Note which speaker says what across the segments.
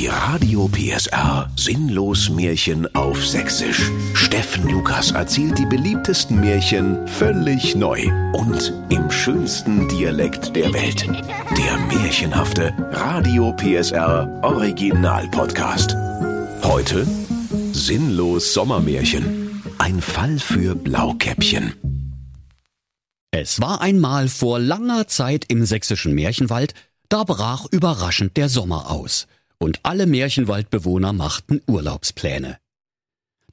Speaker 1: Die Radio PSR Sinnlos Märchen auf Sächsisch. Steffen Lukas erzählt die beliebtesten Märchen völlig neu und im schönsten Dialekt der Welt. Der märchenhafte Radio PSR Original Podcast. Heute Sinnlos Sommermärchen. Ein Fall für Blaukäppchen.
Speaker 2: Es war einmal vor langer Zeit im sächsischen Märchenwald, da brach überraschend der Sommer aus und alle Märchenwaldbewohner machten Urlaubspläne.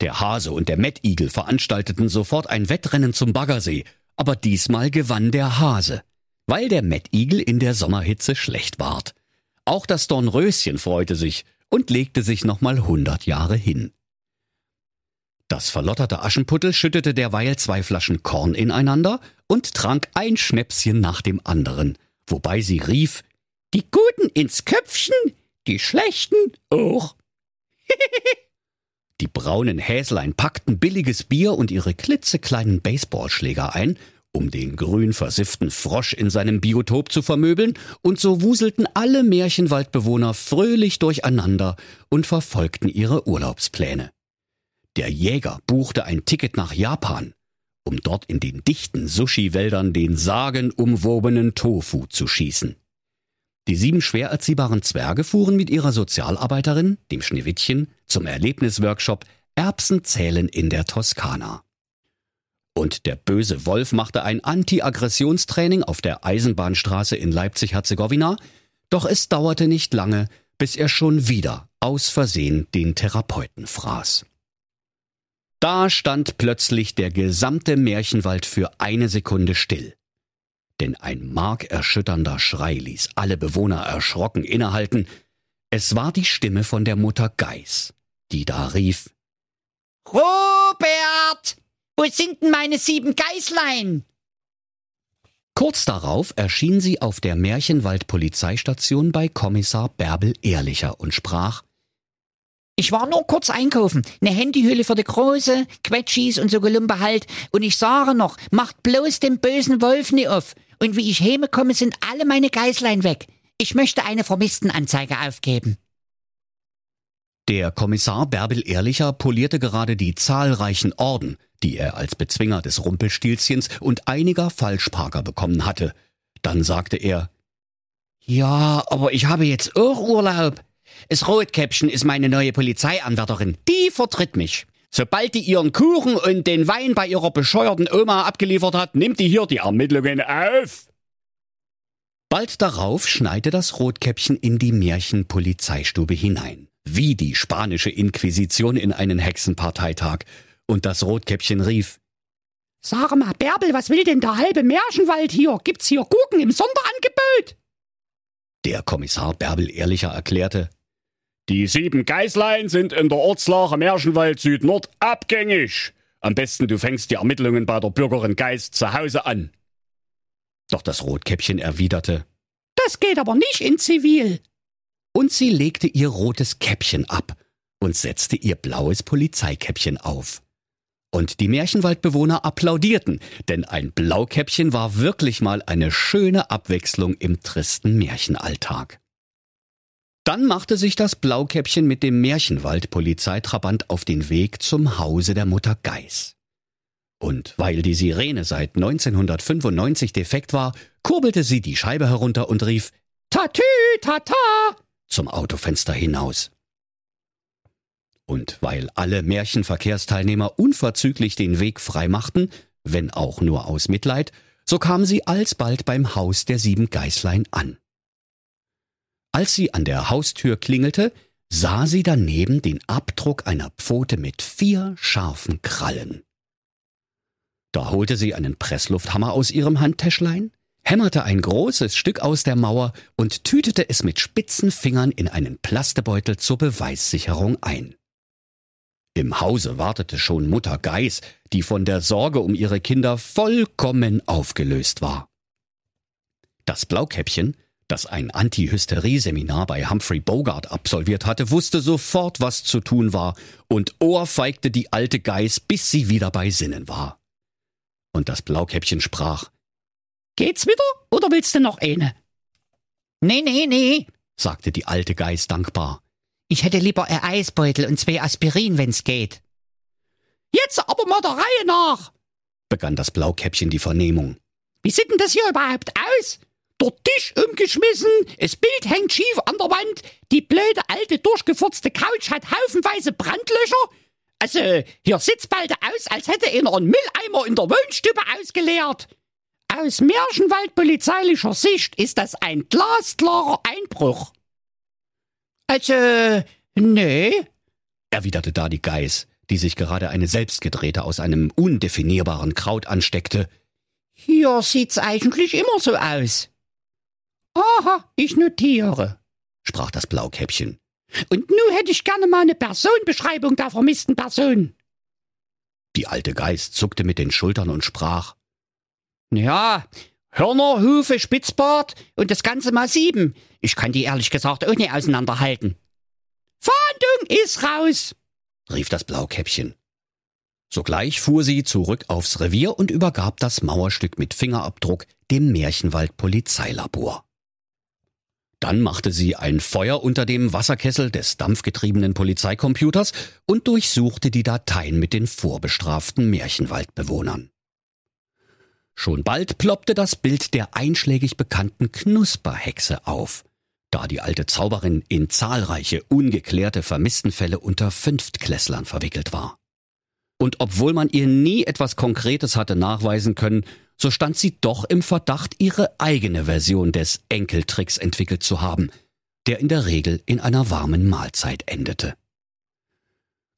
Speaker 2: Der Hase und der Mettigel veranstalteten sofort ein Wettrennen zum Baggersee, aber diesmal gewann der Hase, weil der Mettigel in der Sommerhitze schlecht ward. Auch das Dornröschen freute sich und legte sich nochmal hundert Jahre hin. Das verlotterte Aschenputtel schüttete derweil zwei Flaschen Korn ineinander und trank ein Schnäpschen nach dem anderen, wobei sie rief, die Guten ins Köpfchen, die Schlechten auch. die braunen Häslein packten billiges Bier und ihre klitzekleinen Baseballschläger ein, um den grün versifften Frosch in seinem Biotop zu vermöbeln, und so wuselten alle Märchenwaldbewohner fröhlich durcheinander und verfolgten ihre Urlaubspläne. Der Jäger buchte ein Ticket nach Japan, um dort in den dichten Sushi-Wäldern den sagenumwobenen Tofu zu schießen. Die sieben schwer erziehbaren Zwerge fuhren mit ihrer Sozialarbeiterin, dem Schneewittchen, zum Erlebnisworkshop Erbsen zählen in der Toskana. Und der böse Wolf machte ein Anti-Aggressionstraining auf der Eisenbahnstraße in Leipzig-Herzegowina, doch es dauerte nicht lange, bis er schon wieder aus Versehen den Therapeuten fraß. Da stand plötzlich der gesamte Märchenwald für eine Sekunde still denn ein markerschütternder Schrei ließ alle Bewohner erschrocken innehalten. Es war die Stimme von der Mutter Geiß, die da rief
Speaker 3: Robert, wo sind denn meine sieben Geißlein?
Speaker 2: Kurz darauf erschien sie auf der Märchenwald-Polizeistation bei Kommissar Bärbel Ehrlicher und sprach
Speaker 3: ich war nur kurz einkaufen. Ne Handyhülle für die Große, Quetschis und so Gelumpe halt. Und ich sage noch, macht bloß den bösen Wolf nie auf. Und wie ich komme, sind alle meine Geißlein weg. Ich möchte eine Vermisstenanzeige aufgeben.
Speaker 2: Der Kommissar Bärbel Ehrlicher polierte gerade die zahlreichen Orden, die er als Bezwinger des Rumpelstilzchens und einiger Falschparker bekommen hatte. Dann sagte er,
Speaker 3: Ja, aber ich habe jetzt auch Urlaub. Das Rotkäppchen ist meine neue Polizeianwärterin. Die vertritt mich. Sobald die ihren Kuchen und den Wein bei ihrer bescheuerten Oma abgeliefert hat, nimmt die hier die Ermittlungen auf.
Speaker 2: Bald darauf schneite das Rotkäppchen in die Märchenpolizeistube hinein, wie die spanische Inquisition in einen Hexenparteitag, und das Rotkäppchen rief
Speaker 4: Sag mal, Bärbel, was will denn der halbe Märchenwald hier? Gibt's hier Gurken im Sonderangebot?
Speaker 2: Der Kommissar Bärbel Ehrlicher erklärte,
Speaker 5: die sieben Geißlein sind in der Ortslache Märchenwald Südnord abgängig. Am besten du fängst die Ermittlungen bei der Bürgerin Geist zu Hause an.
Speaker 2: Doch das Rotkäppchen erwiderte,
Speaker 4: Das geht aber nicht in Zivil.
Speaker 2: Und sie legte ihr rotes Käppchen ab und setzte ihr blaues Polizeikäppchen auf. Und die Märchenwaldbewohner applaudierten, denn ein Blaukäppchen war wirklich mal eine schöne Abwechslung im tristen Märchenalltag. Dann machte sich das Blaukäppchen mit dem Märchenwald-Polizeitrabant auf den Weg zum Hause der Mutter Geiß. Und weil die Sirene seit 1995 defekt war, kurbelte sie die Scheibe herunter und rief
Speaker 4: Tatü, tata
Speaker 2: zum Autofenster hinaus. Und weil alle Märchenverkehrsteilnehmer unverzüglich den Weg freimachten, wenn auch nur aus Mitleid, so kam sie alsbald beim Haus der sieben Geißlein an. Als sie an der Haustür klingelte, sah sie daneben den Abdruck einer Pfote mit vier scharfen Krallen. Da holte sie einen Presslufthammer aus ihrem Handtäschlein, hämmerte ein großes Stück aus der Mauer und tütete es mit spitzen Fingern in einen Plastebeutel zur Beweissicherung ein. Im Hause wartete schon Mutter Geiß, die von der Sorge um ihre Kinder vollkommen aufgelöst war. Das Blaukäppchen, das ein Anti-Hysterie-Seminar bei Humphrey Bogart absolviert hatte, wusste sofort, was zu tun war und ohrfeigte die alte Geiß, bis sie wieder bei Sinnen war. Und das Blaukäppchen sprach,
Speaker 4: Geht's wieder oder willst du noch eine?
Speaker 3: Nee, nee, nee,
Speaker 2: sagte die alte Geiß dankbar.
Speaker 3: Ich hätte lieber ein Eisbeutel und zwei Aspirin, wenn's geht.
Speaker 4: Jetzt aber mal der Reihe nach.
Speaker 2: begann das Blaukäppchen die Vernehmung.
Speaker 4: Wie sieht denn das hier überhaupt aus? Der Tisch umgeschmissen, das Bild hängt schief an der Wand, die blöde alte durchgefurzte Couch hat haufenweise Brandlöcher. Also, hier sieht's bald aus, als hätte einer einen Mülleimer in der Wohnstube ausgeleert. Aus Märchenwald polizeilicher Sicht ist das ein glasklarer Einbruch.
Speaker 3: Also, nee.
Speaker 2: erwiderte da die Geiß, die sich gerade eine selbstgedrehte aus einem undefinierbaren Kraut ansteckte.
Speaker 3: Hier sieht's eigentlich immer so aus.
Speaker 4: Ich notiere.
Speaker 2: sprach das Blaukäppchen.
Speaker 4: Und nun hätte ich gerne mal eine Personenbeschreibung der vermissten Person.
Speaker 2: Die alte Geiß zuckte mit den Schultern und sprach.
Speaker 3: Ja, Hörner, Hufe, Spitzbart und das Ganze mal sieben. Ich kann die ehrlich gesagt auch nicht auseinanderhalten.
Speaker 4: Fahndung ist raus.
Speaker 2: rief das Blaukäppchen. Sogleich fuhr sie zurück aufs Revier und übergab das Mauerstück mit Fingerabdruck dem Märchenwald Polizeilabor. Dann machte sie ein Feuer unter dem Wasserkessel des dampfgetriebenen Polizeicomputers und durchsuchte die Dateien mit den vorbestraften Märchenwaldbewohnern. Schon bald ploppte das Bild der einschlägig bekannten Knusperhexe auf, da die alte Zauberin in zahlreiche ungeklärte Vermisstenfälle unter Fünftklässlern verwickelt war. Und obwohl man ihr nie etwas Konkretes hatte nachweisen können, so stand sie doch im Verdacht, ihre eigene Version des Enkeltricks entwickelt zu haben, der in der Regel in einer warmen Mahlzeit endete.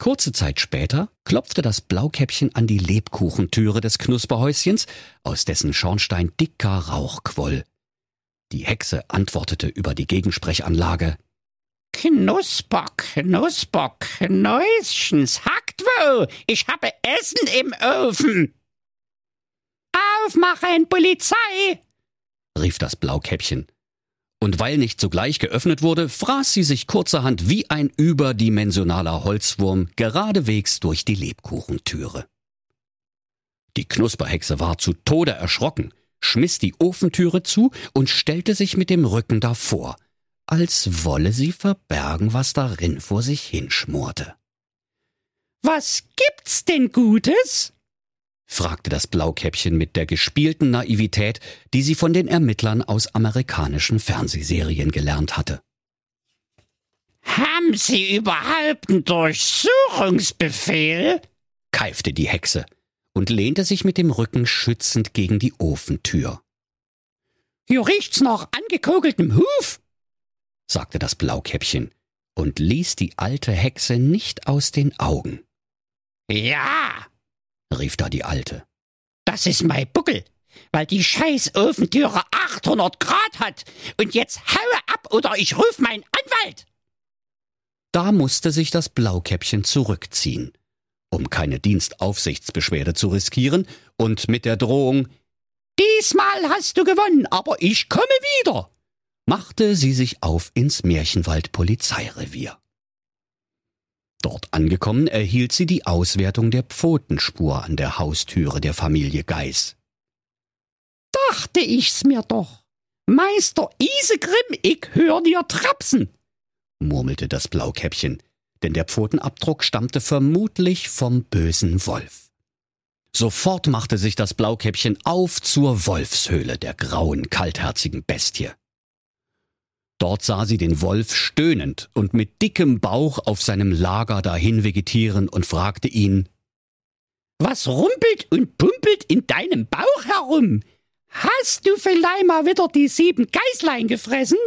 Speaker 2: Kurze Zeit später klopfte das Blaukäppchen an die Lebkuchentüre des Knusperhäuschens, aus dessen Schornstein dicker Rauch quoll. Die Hexe antwortete über die Gegensprechanlage.
Speaker 4: Knusper, Knusper, Knäuschens, hackt wo? Ich habe Essen im Ofen. Aufmachen, Polizei!
Speaker 2: rief das Blaukäppchen. Und weil nicht sogleich geöffnet wurde, fraß sie sich kurzerhand wie ein überdimensionaler Holzwurm geradewegs durch die Lebkuchentüre. Die Knusperhexe war zu Tode erschrocken, schmiss die Ofentüre zu und stellte sich mit dem Rücken davor, als wolle sie verbergen, was darin vor sich hinschmorte.
Speaker 4: Was gibt's denn Gutes?
Speaker 2: Fragte das Blaukäppchen mit der gespielten Naivität, die sie von den Ermittlern aus amerikanischen Fernsehserien gelernt hatte.
Speaker 4: Haben Sie überhaupt einen Durchsuchungsbefehl?
Speaker 2: keifte die Hexe und lehnte sich mit dem Rücken schützend gegen die Ofentür,
Speaker 4: Hier riecht's nach angekogeltem Huf.
Speaker 2: sagte das Blaukäppchen und ließ die alte Hexe nicht aus den Augen,
Speaker 4: Ja,
Speaker 2: rief da die Alte.
Speaker 4: das ist mein Buckel, weil die scheiß Ofentüre 800 Grad hat. Und jetzt haue ab oder ich ruf meinen Anwalt.
Speaker 2: Da musste sich das Blaukäppchen zurückziehen, um keine Dienstaufsichtsbeschwerde zu riskieren und mit der Drohung
Speaker 4: Diesmal hast du gewonnen, aber ich komme wieder.
Speaker 2: machte sie sich auf ins Märchenwald Polizeirevier. Dort angekommen erhielt sie die Auswertung der Pfotenspur an der Haustüre der Familie Geiß.
Speaker 4: Dachte ich's mir doch. Meister Isegrim, ich hör dir trapsen.
Speaker 2: murmelte das Blaukäppchen, denn der Pfotenabdruck stammte vermutlich vom bösen Wolf. Sofort machte sich das Blaukäppchen auf zur Wolfshöhle der grauen, kaltherzigen Bestie. Dort sah sie den Wolf stöhnend und mit dickem Bauch auf seinem Lager dahin vegetieren und fragte ihn,
Speaker 4: Was rumpelt und pumpelt in deinem Bauch herum? Hast du vielleicht mal wieder die sieben Geißlein gefressen?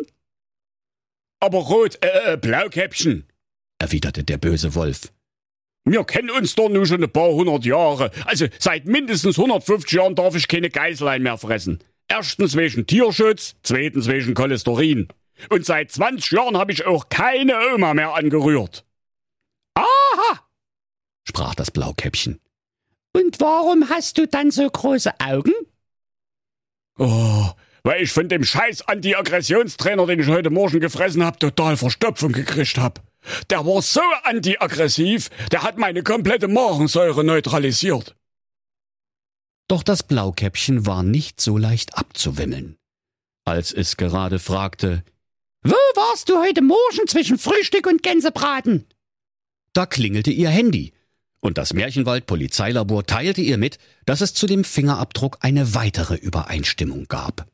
Speaker 5: Aber rot, äh, äh, Blaukäppchen.
Speaker 2: erwiderte der böse Wolf.
Speaker 5: Wir kennen uns doch nun schon ein paar hundert Jahre. Also seit mindestens 150 Jahren darf ich keine Geißlein mehr fressen. Erstens wegen Tierschutz, zweitens wegen Cholesterin. Und seit 20 Jahren habe ich auch keine Oma mehr angerührt.
Speaker 4: Aha!
Speaker 2: sprach das Blaukäppchen.
Speaker 4: Und warum hast du dann so große Augen?
Speaker 5: Oh, weil ich von dem scheiß Anti-Aggressionstrainer, den ich heute Morgen gefressen habe, total Verstopfung gekriegt hab. Der war so anti-aggressiv, der hat meine komplette Magensäure neutralisiert.
Speaker 2: Doch das Blaukäppchen war nicht so leicht abzuwimmeln. Als es gerade fragte,
Speaker 4: Wo warst du heute Morgen zwischen Frühstück und Gänsebraten?
Speaker 2: Da klingelte ihr Handy. Und das Märchenwald-Polizeilabor teilte ihr mit, dass es zu dem Fingerabdruck eine weitere Übereinstimmung gab.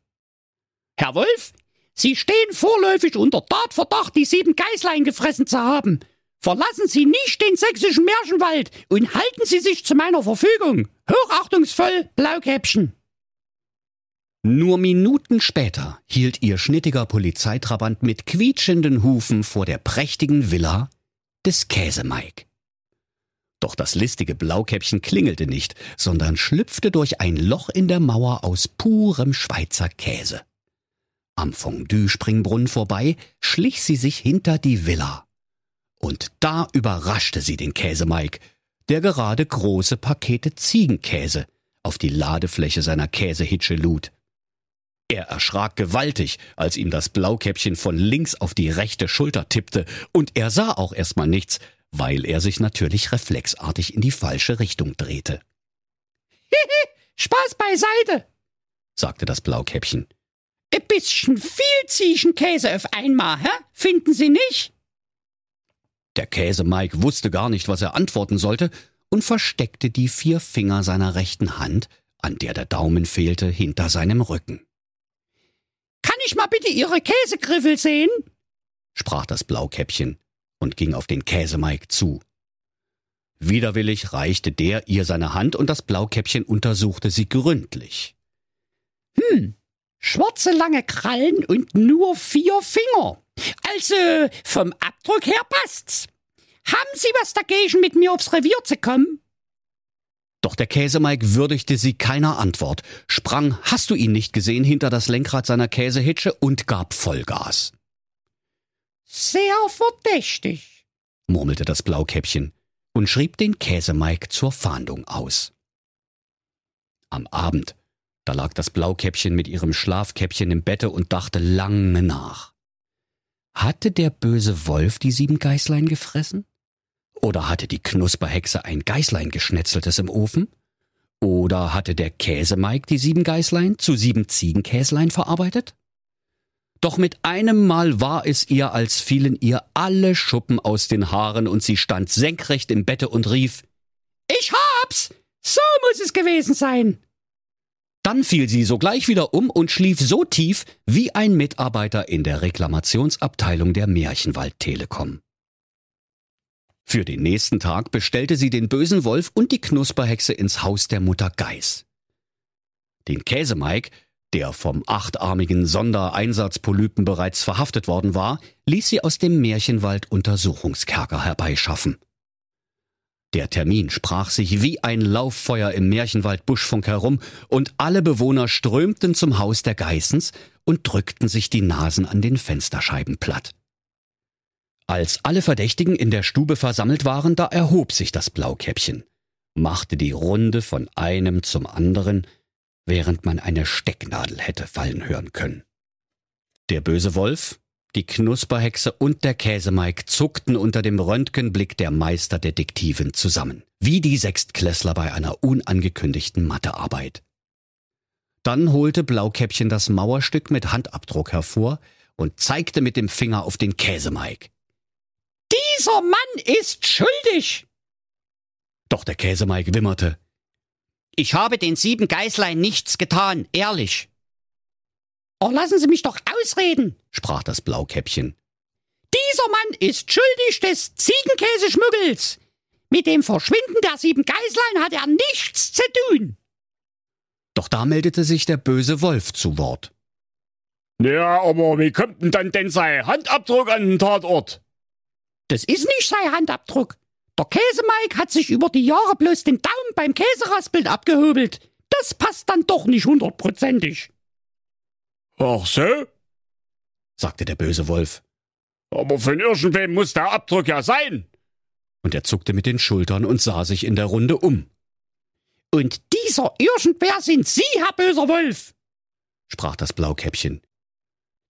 Speaker 4: Herr Wolf, Sie stehen vorläufig unter Tatverdacht, die sieben Geißlein gefressen zu haben. Verlassen Sie nicht den sächsischen Märchenwald und halten Sie sich zu meiner Verfügung. Hochachtungsvoll, Blaukäppchen.
Speaker 2: Nur Minuten später hielt ihr schnittiger Polizeitrabant mit quietschenden Hufen vor der prächtigen Villa des Käsemeik. Doch das listige Blaukäppchen klingelte nicht, sondern schlüpfte durch ein Loch in der Mauer aus purem Schweizer Käse. Am Fondue-Springbrunnen vorbei schlich sie sich hinter die Villa. Und da überraschte sie den Käsemeik, der gerade große Pakete Ziegenkäse auf die Ladefläche seiner Käsehitsche lud. Er erschrak gewaltig, als ihm das Blaukäppchen von links auf die rechte Schulter tippte, und er sah auch erstmal nichts, weil er sich natürlich reflexartig in die falsche Richtung drehte.
Speaker 4: Hihi, Spaß beiseite,
Speaker 2: sagte das Blaukäppchen.
Speaker 4: Ein bisschen viel Ziegenkäse auf einmal, hä? Finden Sie nicht?
Speaker 2: Der Käse Mike wusste gar nicht, was er antworten sollte und versteckte die vier Finger seiner rechten Hand, an der der Daumen fehlte, hinter seinem Rücken.
Speaker 4: Ich mal bitte Ihre Käsegriffel sehen?
Speaker 2: sprach das Blaukäppchen und ging auf den Käsemeik zu. Widerwillig reichte der ihr seine Hand und das Blaukäppchen untersuchte sie gründlich.
Speaker 4: Hm, schwarze lange Krallen und nur vier Finger. Also vom Abdruck her passt's. Haben Sie was dagegen, mit mir aufs Revier zu kommen?
Speaker 2: Doch der Käsemeik würdigte sie keiner Antwort, sprang, hast du ihn nicht gesehen, hinter das Lenkrad seiner Käsehitsche und gab Vollgas.
Speaker 4: Sehr verdächtig,
Speaker 2: murmelte das Blaukäppchen und schrieb den Käsemeik zur Fahndung aus. Am Abend, da lag das Blaukäppchen mit ihrem Schlafkäppchen im Bette und dachte lange nach. Hatte der böse Wolf die sieben Geißlein gefressen? Oder hatte die Knusperhexe ein Geißlein geschnetzeltes im Ofen? Oder hatte der Käsemeik die sieben Geißlein zu sieben Ziegenkäslein verarbeitet? Doch mit einem Mal war es ihr, als fielen ihr alle Schuppen aus den Haaren und sie stand senkrecht im Bette und rief,
Speaker 4: Ich hab's! So muss es gewesen sein!
Speaker 2: Dann fiel sie sogleich wieder um und schlief so tief wie ein Mitarbeiter in der Reklamationsabteilung der Märchenwald Telekom. Für den nächsten Tag bestellte sie den bösen Wolf und die Knusperhexe ins Haus der Mutter Geiß. Den Käsemeik, der vom achtarmigen Sondereinsatzpolypen bereits verhaftet worden war, ließ sie aus dem Märchenwald Untersuchungskerker herbeischaffen. Der Termin sprach sich wie ein Lauffeuer im Märchenwald Buschfunk herum, und alle Bewohner strömten zum Haus der Geißens und drückten sich die Nasen an den Fensterscheiben platt. Als alle Verdächtigen in der Stube versammelt waren, da erhob sich das Blaukäppchen, machte die Runde von einem zum anderen, während man eine Stecknadel hätte fallen hören können. Der böse Wolf, die Knusperhexe und der Käsemeik zuckten unter dem Röntgenblick der Meisterdetektivin zusammen, wie die Sechstklässler bei einer unangekündigten Mathearbeit. Dann holte Blaukäppchen das Mauerstück mit Handabdruck hervor und zeigte mit dem Finger auf den Käsemeik.
Speaker 4: Dieser Mann ist schuldig!
Speaker 2: Doch der Käsemeik wimmerte.
Speaker 3: Ich habe den sieben Geißlein nichts getan, ehrlich.
Speaker 4: Oh, lassen Sie mich doch ausreden,
Speaker 2: sprach das Blaukäppchen.
Speaker 4: Dieser Mann ist schuldig des Ziegenkäseschmuggels. Mit dem Verschwinden der sieben Geißlein hat er nichts zu tun.
Speaker 2: Doch da meldete sich der böse Wolf zu Wort.
Speaker 5: Ja, aber wie kommt denn dann denn sein Handabdruck an den Tatort?
Speaker 4: Das ist nicht sein Handabdruck. Der Käsemeik hat sich über die Jahre bloß den Daumen beim Käseraspeln abgehobelt. Das passt dann doch nicht hundertprozentig.
Speaker 5: Ach so?
Speaker 2: sagte der böse Wolf.
Speaker 5: Aber von irgendwem muss der Abdruck ja sein.
Speaker 2: Und er zuckte mit den Schultern und sah sich in der Runde um.
Speaker 4: Und dieser Irgendwer sind Sie, Herr böser Wolf,
Speaker 2: sprach das Blaukäppchen.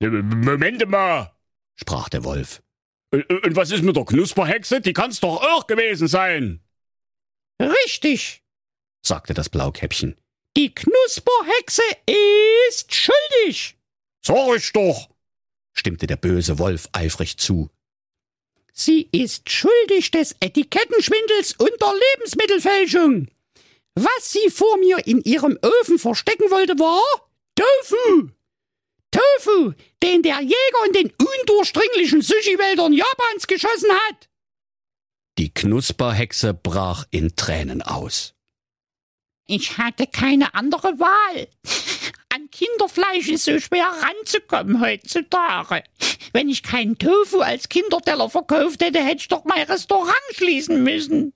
Speaker 5: Moment mal,
Speaker 2: sprach der Wolf.
Speaker 5: Und was ist mit der Knusperhexe? Die kann's doch auch gewesen sein.
Speaker 4: Richtig,
Speaker 2: sagte das Blaukäppchen.
Speaker 4: Die Knusperhexe ist schuldig.
Speaker 5: Sag ich doch,
Speaker 2: stimmte der böse Wolf eifrig zu.
Speaker 4: Sie ist schuldig des Etikettenschwindels und der Lebensmittelfälschung. Was sie vor mir in ihrem Ofen verstecken wollte, war Tofu. Tofu, den der Jäger in den undurchdringlichen Sushi-Wäldern Japans geschossen hat.
Speaker 2: Die Knusperhexe brach in Tränen aus.
Speaker 3: Ich hatte keine andere Wahl. An Kinderfleisch ist so schwer ranzukommen heutzutage. Wenn ich keinen Tofu als Kinderteller verkauft hätte, hätte ich doch mein Restaurant schließen müssen.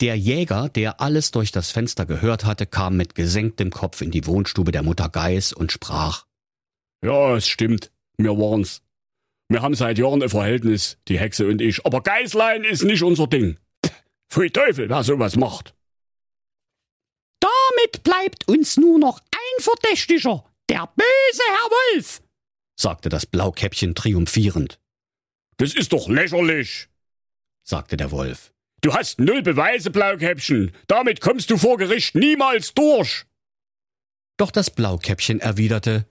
Speaker 2: Der Jäger, der alles durch das Fenster gehört hatte, kam mit gesenktem Kopf in die Wohnstube der Mutter Geis und sprach.
Speaker 5: Ja, es stimmt. Wir waren's. Wir haben seit Jahren ein Verhältnis, die Hexe und ich. Aber Geißlein ist nicht unser Ding. Pfui Teufel, wer sowas macht.
Speaker 4: Damit bleibt uns nur noch ein Verdächtiger, der böse Herr Wolf,
Speaker 2: sagte das Blaukäppchen triumphierend.
Speaker 5: Das ist doch lächerlich,
Speaker 2: sagte der Wolf.
Speaker 5: Du hast null Beweise, Blaukäppchen. Damit kommst du vor Gericht niemals durch.
Speaker 2: Doch das Blaukäppchen erwiderte,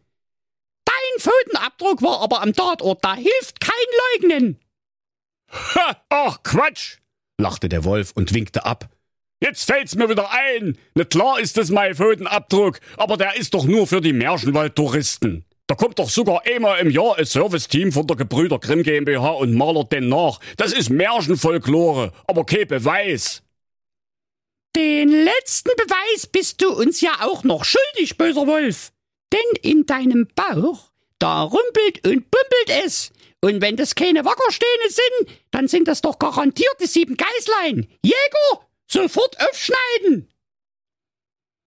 Speaker 4: Pfotenabdruck war aber am Tatort, da hilft kein Leugnen.
Speaker 5: Ha, ach Quatsch, lachte der Wolf und winkte ab. Jetzt fällt's mir wieder ein. Na klar ist das mein Pfotenabdruck, aber der ist doch nur für die Märchenwald-Touristen. Da kommt doch sogar einmal im Jahr ein Serviceteam von der Gebrüder Grimm GmbH und malert den nach. Das ist Märchenfolklore, aber kein Beweis.
Speaker 4: Den letzten Beweis bist du uns ja auch noch schuldig, böser Wolf. Denn in deinem Bauch, da rumpelt und bumpelt es. Und wenn das keine Wackersteine sind, dann sind das doch garantierte sieben Geißlein. Jäger, sofort aufschneiden!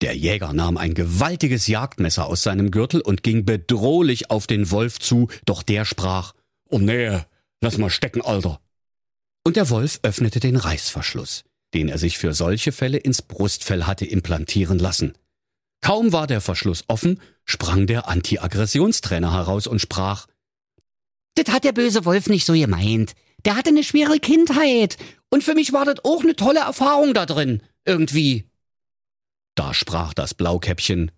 Speaker 2: Der Jäger nahm ein gewaltiges Jagdmesser aus seinem Gürtel und ging bedrohlich auf den Wolf zu, doch der sprach
Speaker 5: Oh nee, lass mal stecken, Alter.
Speaker 2: Und der Wolf öffnete den Reißverschluss, den er sich für solche Fälle ins Brustfell hatte implantieren lassen. Kaum war der Verschluss offen, sprang der Anti-Aggressionstrainer heraus und sprach
Speaker 3: Das hat der böse Wolf nicht so gemeint. Der hatte eine schwere Kindheit. Und für mich war das auch eine tolle Erfahrung da drin. Irgendwie.
Speaker 2: Da sprach das Blaukäppchen.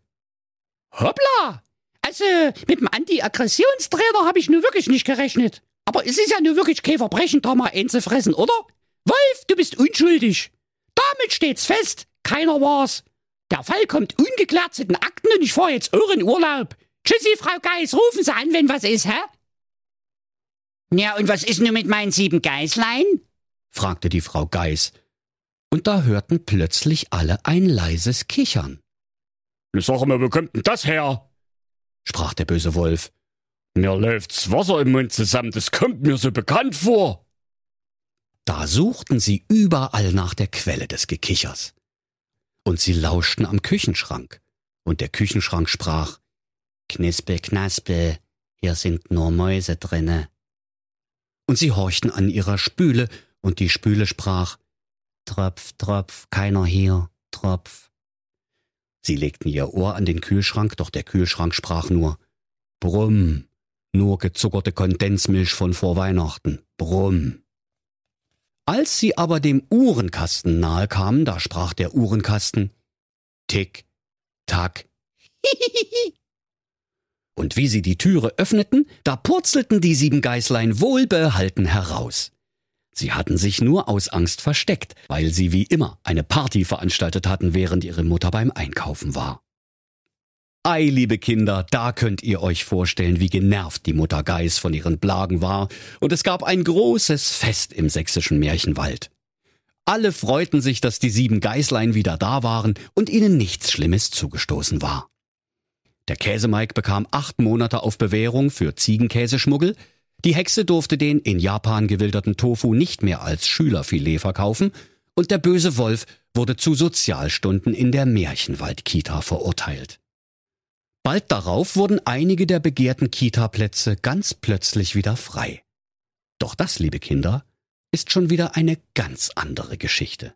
Speaker 4: Hoppla! Also, mit dem Anti-Aggressionstrainer habe ich nun wirklich nicht gerechnet. Aber es ist ja nun wirklich kein Verbrechen, da mal einzufressen, oder? Wolf, du bist unschuldig. Damit steht's fest. Keiner war's. Der Fall kommt ungeklärt zu den Akten und ich fahre jetzt euren Urlaub. Tschüssi, Frau Geis, rufen Sie an, wenn was ist, hä?
Speaker 3: Ja, und was ist nun mit meinen sieben Geißlein?
Speaker 2: fragte die Frau Geis. Und da hörten plötzlich alle ein leises Kichern.
Speaker 5: Sag mal, wo kommt denn das her?
Speaker 2: sprach der böse Wolf.
Speaker 5: Mir läuft's Wasser im Mund zusammen, das kommt mir so bekannt vor.
Speaker 2: Da suchten sie überall nach der Quelle des Gekichers. Und sie lauschten am Küchenschrank. Und der Küchenschrank sprach, Knispel, knaspel, hier sind nur Mäuse drinne. Und sie horchten an ihrer Spüle, und die Spüle sprach, Tropf, Tropf, keiner hier, Tropf. Sie legten ihr Ohr an den Kühlschrank, doch der Kühlschrank sprach nur, Brumm, nur gezuckerte Kondensmilch von vor Weihnachten, Brumm. Als sie aber dem Uhrenkasten nahe kamen, da sprach der Uhrenkasten, Tick, Tack, Und wie sie die Türe öffneten, da purzelten die sieben Geißlein wohlbehalten heraus. Sie hatten sich nur aus Angst versteckt, weil sie wie immer eine Party veranstaltet hatten, während ihre Mutter beim Einkaufen war. Ei, liebe Kinder, da könnt ihr euch vorstellen, wie genervt die Mutter Geiß von ihren Blagen war, und es gab ein großes Fest im sächsischen Märchenwald. Alle freuten sich, dass die sieben Geißlein wieder da waren und ihnen nichts Schlimmes zugestoßen war. Der Käsemeik bekam acht Monate auf Bewährung für Ziegenkäseschmuggel, die Hexe durfte den in Japan gewilderten Tofu nicht mehr als Schülerfilet verkaufen und der böse Wolf wurde zu Sozialstunden in der Märchenwald-Kita verurteilt. Bald darauf wurden einige der begehrten Kita-Plätze ganz plötzlich wieder frei. Doch das, liebe Kinder, ist schon wieder eine ganz andere Geschichte.